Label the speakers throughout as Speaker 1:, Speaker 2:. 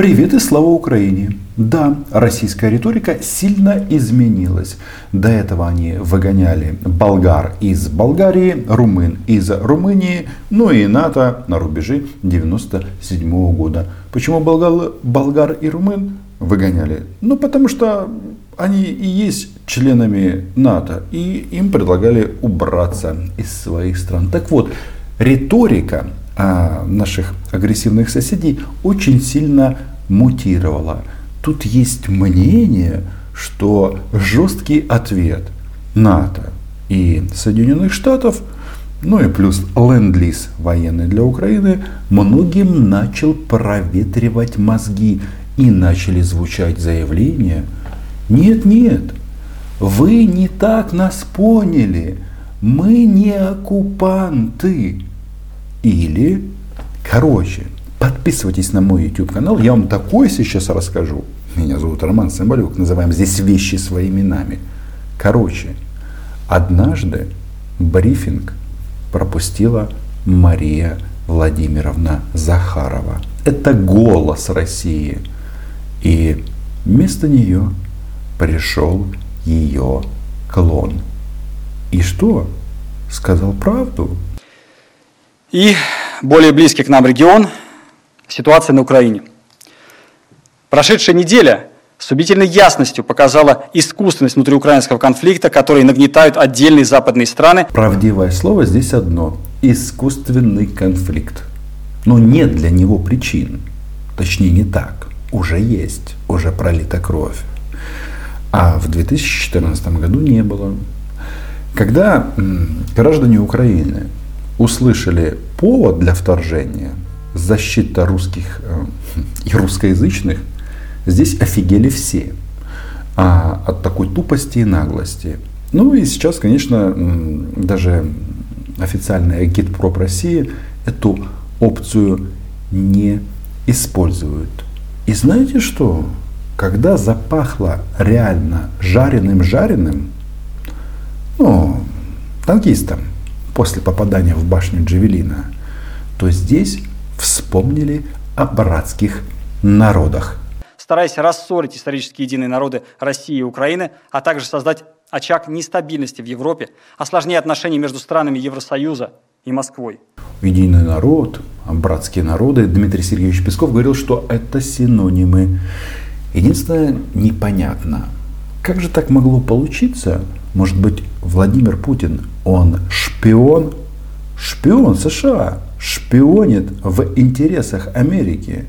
Speaker 1: Привет и слава Украине! Да, российская риторика сильно изменилась. До этого они выгоняли болгар из Болгарии, румын из Румынии, ну и НАТО на рубеже 97 года. Почему болгар, болгар и румын выгоняли? Ну, потому что они и есть членами НАТО, и им предлагали убраться из своих стран. Так вот, риторика наших агрессивных соседей очень сильно мутировала. Тут есть мнение, что жесткий ответ НАТО и Соединенных Штатов, ну и плюс ленд-лиз военный для Украины, многим начал проветривать мозги и начали звучать заявления. Нет, нет, вы не так нас поняли, мы не оккупанты. Или, короче, подписывайтесь на мой YouTube канал, я вам такое сейчас расскажу. Меня зовут Роман Самбалюк, называем здесь вещи своими именами. Короче, однажды брифинг пропустила Мария Владимировна Захарова. Это голос России. И вместо нее пришел ее клон. И что? Сказал правду.
Speaker 2: И более близкий к нам регион – ситуация на Украине. Прошедшая неделя с убедительной ясностью показала искусственность внутриукраинского конфликта, который нагнетают отдельные западные страны.
Speaker 1: Правдивое слово здесь одно – искусственный конфликт. Но нет для него причин. Точнее, не так. Уже есть, уже пролита кровь. А в 2014 году не было. Когда граждане Украины услышали повод для вторжения, защита русских э, и русскоязычных, здесь офигели все а, от такой тупости и наглости. Ну и сейчас, конечно, даже официальный агитпроп России эту опцию не используют. И знаете что? Когда запахло реально жареным-жареным, ну, танкистам, после попадания в башню Джавелина, то здесь вспомнили о братских народах.
Speaker 2: Стараясь рассорить исторически единые народы России и Украины, а также создать очаг нестабильности в Европе, осложняя отношения между странами Евросоюза и Москвой.
Speaker 1: Единый народ, братские народы, Дмитрий Сергеевич Песков говорил, что это синонимы. Единственное, непонятно, как же так могло получиться? Может быть, Владимир Путин, он шпион? Шпион США, шпионит в интересах Америки.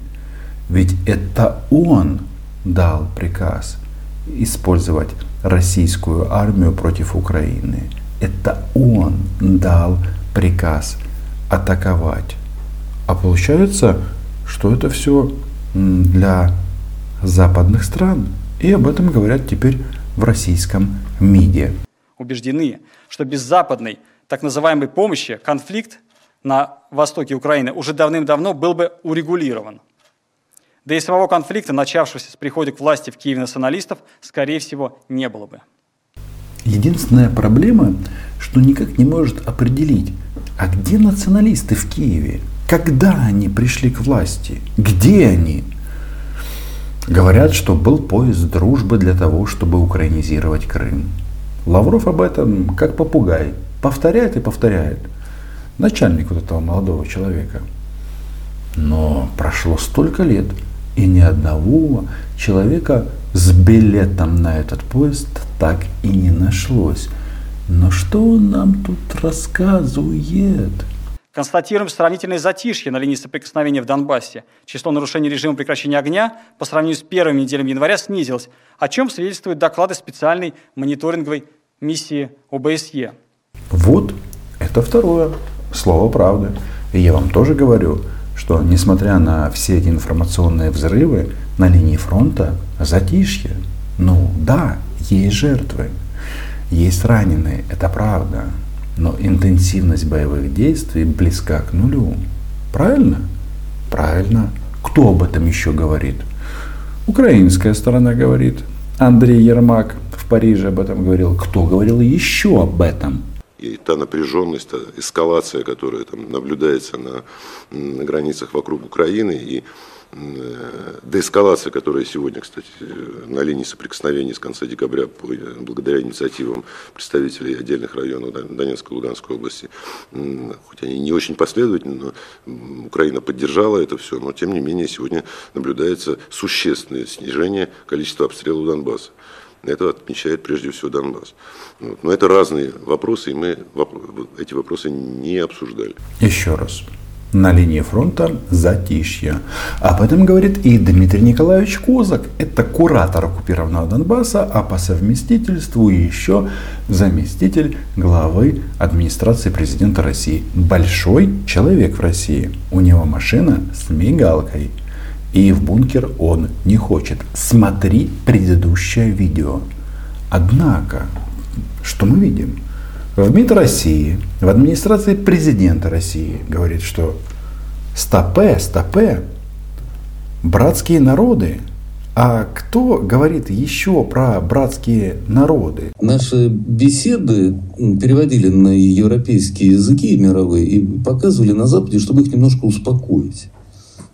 Speaker 1: Ведь это он дал приказ использовать российскую армию против Украины. Это он дал приказ атаковать. А получается, что это все для западных стран. И об этом говорят теперь в российском МИДе.
Speaker 2: Убеждены, что без западной так называемой помощи конфликт на востоке Украины уже давным-давно был бы урегулирован. Да и самого конфликта, начавшегося с прихода к власти в Киеве националистов, скорее всего, не было бы.
Speaker 1: Единственная проблема, что никак не может определить, а где националисты в Киеве? Когда они пришли к власти? Где они? Говорят, что был поезд дружбы для того, чтобы украинизировать Крым. Лавров об этом как попугай повторяет и повторяет. Начальник вот этого молодого человека. Но прошло столько лет, и ни одного человека с билетом на этот поезд так и не нашлось. Но что он нам тут рассказывает?
Speaker 2: Констатируем сравнительное затишье на линии соприкосновения в Донбассе. Число нарушений режима прекращения огня по сравнению с первыми неделями января снизилось, о чем свидетельствуют доклады специальной мониторинговой миссии ОБСЕ.
Speaker 1: Вот это второе слово правды. И я вам тоже говорю, что несмотря на все эти информационные взрывы на линии фронта, затишье. Ну да, есть жертвы, есть раненые, это правда. Но интенсивность боевых действий близка к нулю. Правильно? Правильно. Кто об этом еще говорит? Украинская сторона говорит. Андрей Ермак в Париже об этом говорил. Кто говорил еще об этом?
Speaker 3: И та напряженность, та эскалация, которая там наблюдается на, на границах вокруг Украины, и деэскалация, которая сегодня, кстати, на линии соприкосновения с конца декабря, благодаря инициативам представителей отдельных районов Донецкой и Луганской области, хоть они не очень последовательны, но Украина поддержала это все, но тем не менее сегодня наблюдается существенное снижение количества обстрелов Донбасса. Это отмечает прежде всего Донбасс. Но это разные вопросы, и мы эти вопросы не обсуждали.
Speaker 1: Еще раз на линии фронта затишье. Об этом говорит и Дмитрий Николаевич Козак. Это куратор оккупированного Донбасса, а по совместительству еще заместитель главы администрации президента России. Большой человек в России. У него машина с мигалкой. И в бункер он не хочет. Смотри предыдущее видео. Однако, что мы видим? В МИД России, в администрации президента России говорит, что стопе, стопе, братские народы. А кто говорит еще про братские народы?
Speaker 4: Наши беседы переводили на европейские языки мировые и показывали на Западе, чтобы их немножко успокоить.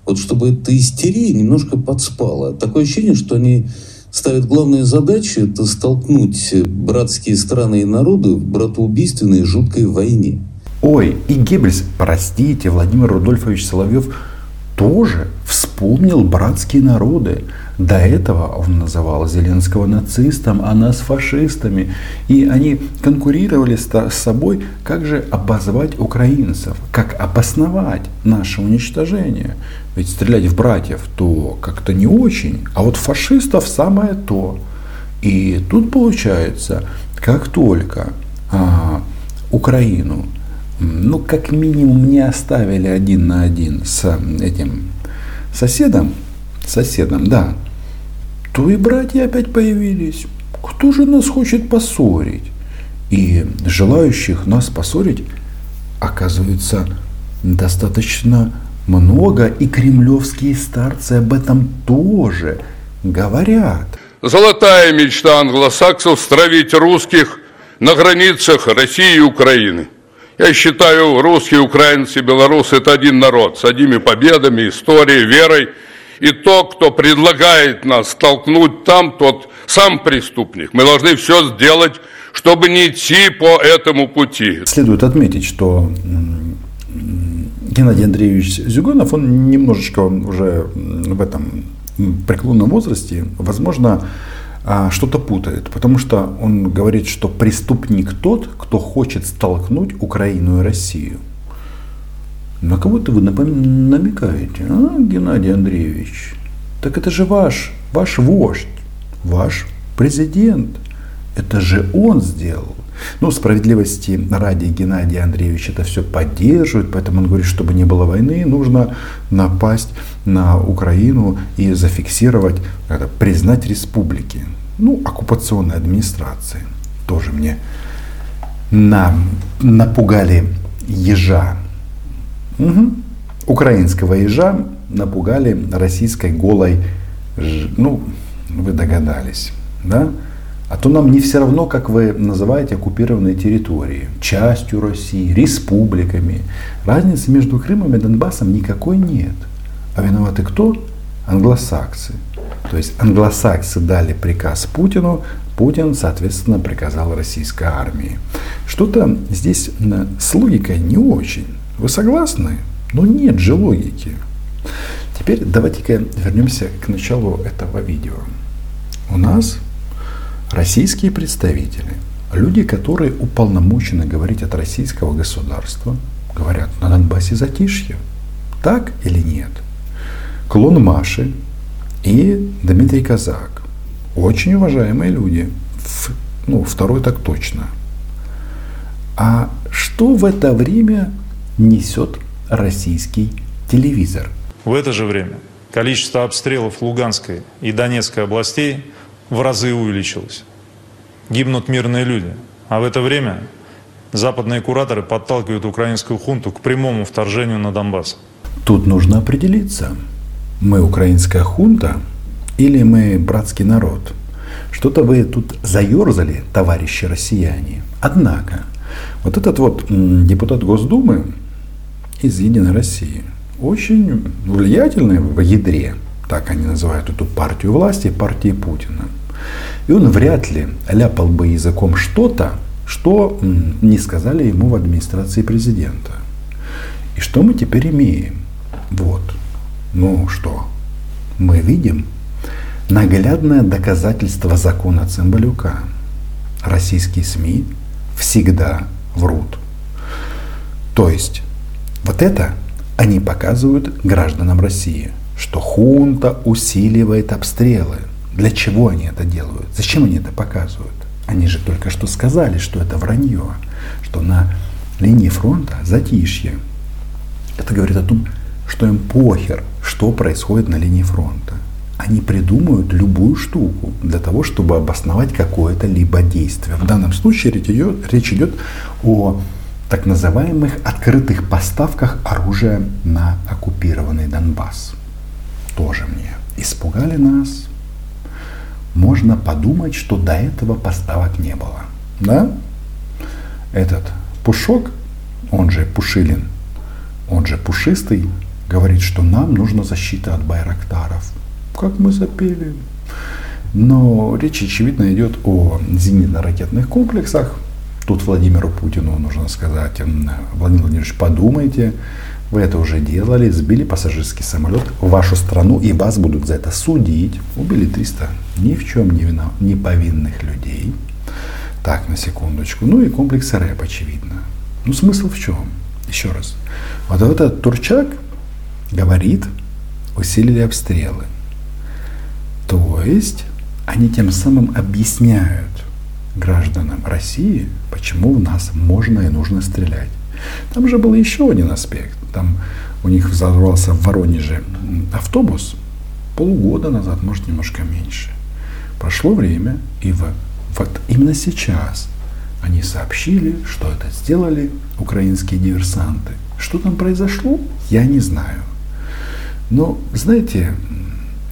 Speaker 4: Вот чтобы эта истерия немножко подспала. Такое ощущение, что они ставит главную задачу – это столкнуть братские страны и народы в братоубийственной жуткой войне.
Speaker 1: Ой, и Геббельс, простите, Владимир Рудольфович Соловьев тоже вспомнил братские народы. До этого он называл Зеленского нацистом, а нас фашистами. И они конкурировали с собой, как же обозвать украинцев, как обосновать наше уничтожение. Ведь стрелять в братьев то как-то не очень, а вот фашистов самое то. И тут получается, как только а, Украину, ну как минимум не оставили один на один с этим соседом, соседом, да, то и братья опять появились. Кто же нас хочет поссорить? И желающих нас поссорить оказывается достаточно много, и кремлевские старцы об этом тоже говорят.
Speaker 5: Золотая мечта англосаксов стравить русских на границах России и Украины. Я считаю, русские, украинцы, белорусы – это один народ с одними победами, историей, верой – и то, кто предлагает нас столкнуть там, тот сам преступник. Мы должны все сделать, чтобы не идти по этому пути.
Speaker 1: Следует отметить, что Геннадий Андреевич Зюганов, он немножечко уже в этом преклонном возрасте, возможно, а, что-то путает, потому что он говорит, что преступник тот, кто хочет столкнуть Украину и Россию. На кого-то вы намекаете, а, Геннадий Андреевич? Так это же ваш, ваш вождь, ваш президент. Это же он сделал. Ну, справедливости ради Геннадий Андреевич это все поддерживает, поэтому он говорит, чтобы не было войны, нужно напасть на Украину и зафиксировать, это, признать республики. Ну, оккупационной администрации. Тоже мне на, напугали ежа Угу. Украинского ежа напугали российской голой, ну, вы догадались, да? А то нам не все равно, как вы называете оккупированные территории, частью России, республиками. Разницы между Крымом и Донбассом никакой нет. А виноваты кто? Англосаксы. То есть англосаксы дали приказ Путину, Путин, соответственно, приказал российской армии. Что-то здесь с логикой не очень. Вы согласны? Но нет же логики. Теперь давайте-ка вернемся к началу этого видео. У нас российские представители, люди, которые уполномочены говорить от российского государства, говорят на Донбассе затишье. Так или нет? Клон Маши и Дмитрий Казак. Очень уважаемые люди. Ну, второй так точно. А что в это время несет российский телевизор.
Speaker 6: В это же время количество обстрелов Луганской и Донецкой областей в разы увеличилось. Гибнут мирные люди. А в это время западные кураторы подталкивают украинскую хунту к прямому вторжению на Донбасс.
Speaker 1: Тут нужно определиться. Мы украинская хунта или мы братский народ? Что-то вы тут заерзали, товарищи россияне. Однако, вот этот вот депутат Госдумы, из Единой России. очень влиятельный в ядре, так они называют эту партию власти, партии Путина. И он вряд ли ляпал бы языком что-то, что не сказали ему в администрации президента. И что мы теперь имеем? Вот. Ну что? Мы видим наглядное доказательство закона Цымбалюка. Российские СМИ всегда врут. То есть, вот это они показывают гражданам России, что хунта усиливает обстрелы. Для чего они это делают? Зачем они это показывают? Они же только что сказали, что это вранье, что на линии фронта затишье. Это говорит о том, что им похер, что происходит на линии фронта. Они придумают любую штуку для того, чтобы обосновать какое-то либо действие. В данном случае речь идет, речь идет о так называемых открытых поставках оружия на оккупированный Донбасс. Тоже мне. Испугали нас. Можно подумать, что до этого поставок не было. Да? Этот Пушок, он же Пушилин, он же Пушистый, говорит, что нам нужна защита от байрактаров. Как мы запели. Но речь, очевидно, идет о зенитно-ракетных комплексах, Тут Владимиру Путину нужно сказать, Владимир Владимирович, подумайте, вы это уже делали, сбили пассажирский самолет в вашу страну, и вас будут за это судить. Убили 300 ни в чем не, вина, не повинных людей. Так, на секундочку. Ну и комплекс РЭП, очевидно. Ну смысл в чем? Еще раз. Вот этот Турчак говорит, усилили обстрелы. То есть они тем самым объясняют, гражданам России, почему в нас можно и нужно стрелять. Там же был еще один аспект. Там у них взорвался в Воронеже автобус полугода назад, может немножко меньше. Прошло время, и в, вот именно сейчас они сообщили, что это сделали украинские диверсанты. Что там произошло, я не знаю. Но, знаете,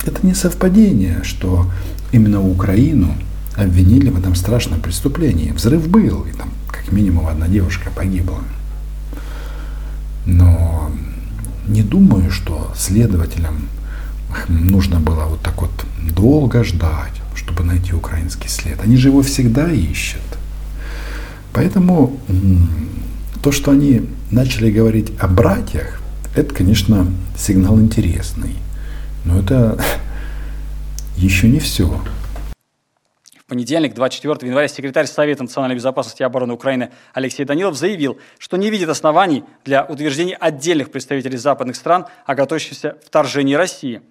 Speaker 1: это не совпадение, что именно Украину обвинили в этом страшном преступлении. Взрыв был, и там как минимум одна девушка погибла. Но не думаю, что следователям нужно было вот так вот долго ждать, чтобы найти украинский след. Они же его всегда ищут. Поэтому то, что они начали говорить о братьях, это, конечно, сигнал интересный. Но это еще не все.
Speaker 2: Понедельник, 24 января, секретарь Совета национальной безопасности и обороны Украины Алексей Данилов заявил, что не видит оснований для утверждения отдельных представителей западных стран о готовящемся вторжении России.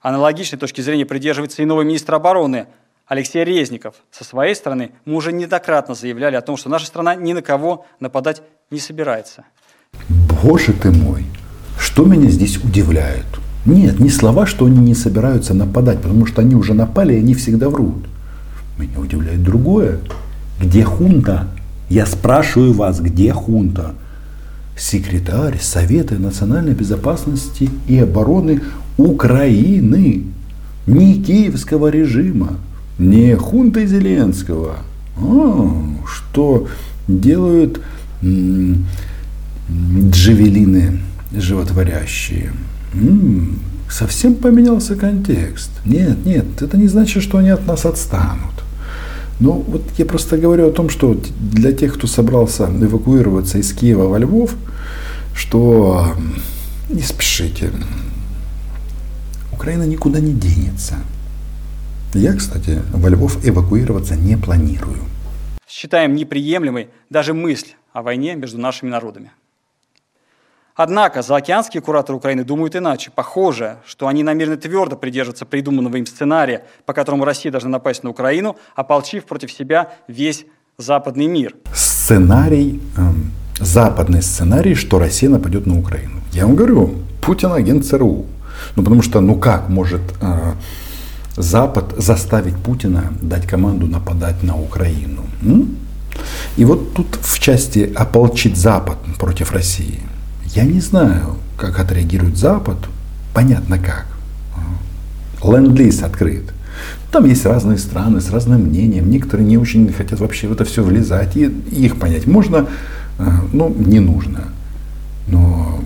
Speaker 2: Аналогичной точки зрения придерживается и новый министр обороны Алексей Резников. Со своей стороны мы уже неоднократно заявляли о том, что наша страна ни на кого нападать не собирается.
Speaker 1: Боже ты мой, что меня здесь удивляет? Нет, не слова, что они не собираются нападать, потому что они уже напали, и они всегда врут. Меня удивляет другое. Где хунта? Я спрашиваю вас, где хунта? Секретарь Совета национальной безопасности и обороны Украины. Не киевского режима, не хунты Зеленского. А, что делают джавелины животворящие. Совсем поменялся контекст. Нет, нет, это не значит, что они от нас отстанут. Ну, вот я просто говорю о том, что для тех, кто собрался эвакуироваться из Киева во Львов, что не спешите. Украина никуда не денется. Я, кстати, во Львов эвакуироваться не планирую.
Speaker 2: Считаем неприемлемой даже мысль о войне между нашими народами. Однако заокеанские кураторы Украины думают иначе. Похоже, что они намерены твердо придерживаться придуманного им сценария, по которому Россия должна напасть на Украину, ополчив против себя весь западный мир.
Speaker 1: Сценарий, э, западный сценарий, что Россия нападет на Украину. Я вам говорю, Путин агент ЦРУ. Ну потому что, ну как может э, Запад заставить Путина дать команду нападать на Украину? М? И вот тут в части ополчить Запад против России – я не знаю, как отреагирует Запад. Понятно как. Ленд-лиз открыт. Там есть разные страны с разным мнением. Некоторые не очень хотят вообще в это все влезать. И их понять можно, э, но не нужно. Но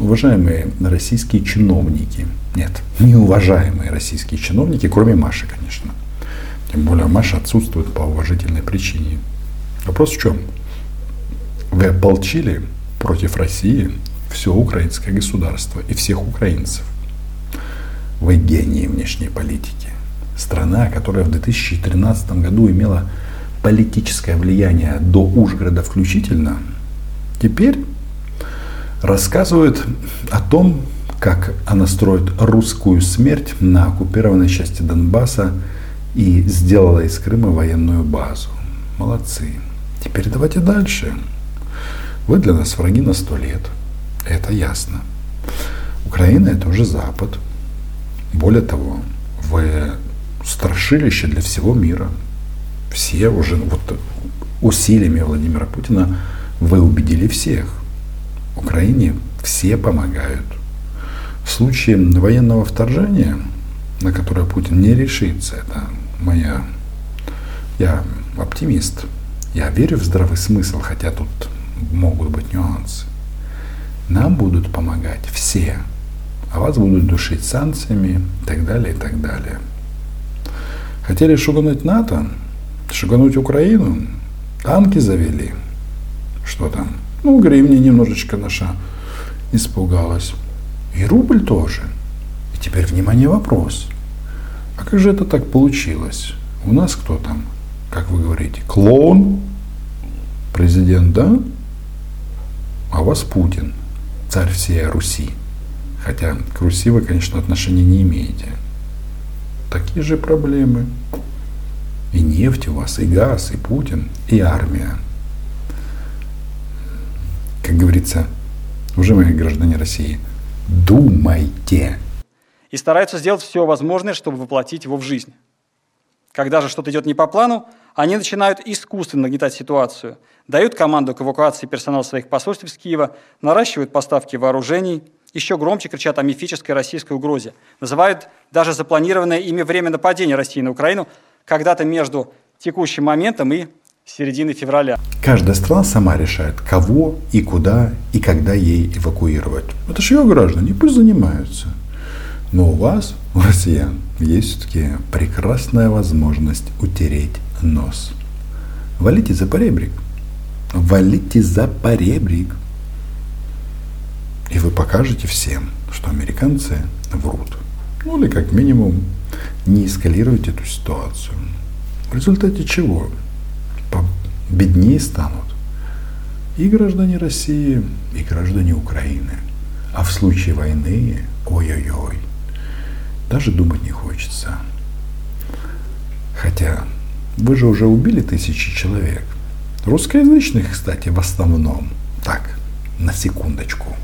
Speaker 1: уважаемые российские чиновники, нет, неуважаемые российские чиновники, кроме Маши, конечно. Тем более Маша отсутствует по уважительной причине. Вопрос в чем? Вы ополчили против России все украинское государство и всех украинцев. Вы гении внешней политики. Страна, которая в 2013 году имела политическое влияние до Ужгорода включительно, теперь рассказывает о том, как она строит русскую смерть на оккупированной части Донбасса и сделала из Крыма военную базу. Молодцы. Теперь давайте дальше. Вы для нас враги на сто лет. Это ясно. Украина это уже Запад. Более того, вы страшилище для всего мира. Все уже вот усилиями Владимира Путина вы убедили всех. Украине все помогают. В случае военного вторжения, на которое Путин не решится, это моя... Я оптимист. Я верю в здравый смысл, хотя тут могут быть нюансы. Нам будут помогать все, а вас будут душить санкциями и так далее, и так далее. Хотели шугануть НАТО, шугануть Украину, танки завели. Что там? Ну, гривня немножечко наша испугалась. И рубль тоже. И теперь, внимание, вопрос. А как же это так получилось? У нас кто там, как вы говорите, клоун, президент, да? А у вас Путин, царь всей Руси. Хотя к Руси вы, конечно, отношения не имеете. Такие же проблемы. И нефть у вас, и газ, и Путин, и армия. Как говорится, уже мои граждане России, думайте.
Speaker 2: И стараются сделать все возможное, чтобы воплотить его в жизнь. Когда же что-то идет не по плану, они начинают искусственно нагнетать ситуацию, дают команду к эвакуации персонала своих посольств из Киева, наращивают поставки вооружений, еще громче кричат о мифической российской угрозе, называют даже запланированное ими время нападения России на Украину когда-то между текущим моментом и серединой февраля.
Speaker 1: Каждая страна сама решает, кого и куда и когда ей эвакуировать. Это же ее граждане, пусть занимаются. Но у вас, у россиян, есть все-таки прекрасная возможность утереть нос. Валите за поребрик. Валите за поребрик. И вы покажете всем, что американцы врут. Ну или как минимум не эскалируйте эту ситуацию. В результате чего? Беднее станут и граждане России, и граждане Украины. А в случае войны, ой-ой-ой, даже думать не хочется. Хотя вы же уже убили тысячи человек. Русскоязычных, кстати, в основном. Так, на секундочку.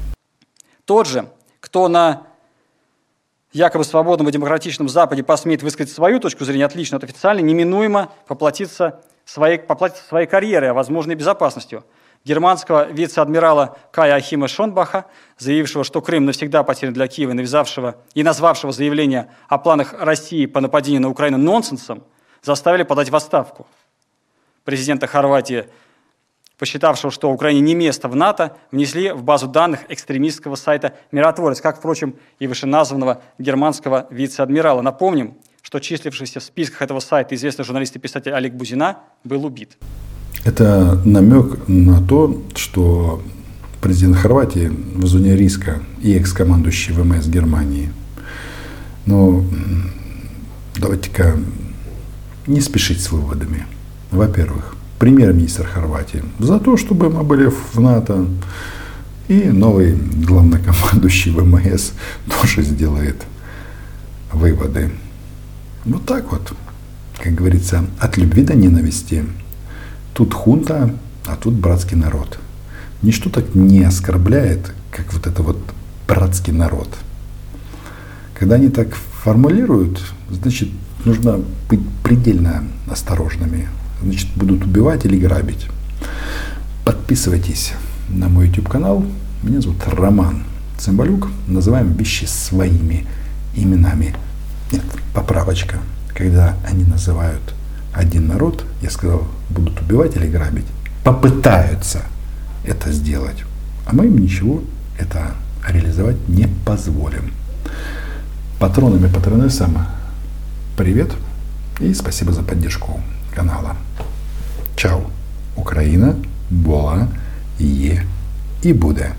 Speaker 2: Тот же, кто на якобы свободном и демократичном Западе посмеет высказать свою точку зрения отлично от официальной, неминуемо поплатится своей, поплатится своей карьерой, а возможно и безопасностью. Германского вице-адмирала Кая Ахима Шонбаха, заявившего, что Крым навсегда потерян для Киева, навязавшего и назвавшего заявление о планах России по нападению на Украину нонсенсом, заставили подать в отставку. Президента Хорватии, посчитавшего, что Украине не место в НАТО, внесли в базу данных экстремистского сайта «Миротворец», как, впрочем, и вышеназванного германского вице-адмирала. Напомним, что числившийся в списках этого сайта известный журналист и писатель Олег Бузина был убит.
Speaker 1: Это намек на то, что президент Хорватии в зоне риска и экс-командующий ВМС Германии. Но давайте-ка не спешить с выводами. Во-первых, премьер-министр Хорватии за то, чтобы мы были в НАТО. И новый главнокомандующий ВМС тоже сделает выводы. Вот так вот, как говорится, от любви до ненависти. Тут хунта, а тут братский народ. Ничто так не оскорбляет, как вот это вот братский народ. Когда они так формулируют, значит, нужно быть предельно осторожными. Значит, будут убивать или грабить. Подписывайтесь на мой YouTube канал. Меня зовут Роман Цымбалюк. Называем вещи своими именами. Нет, поправочка. Когда они называют один народ, я сказал, будут убивать или грабить. Попытаются это сделать. А мы им ничего это реализовать не позволим. Патронами и патронессам привет и спасибо за поддержку канала. Чао. Украина була, є і буде.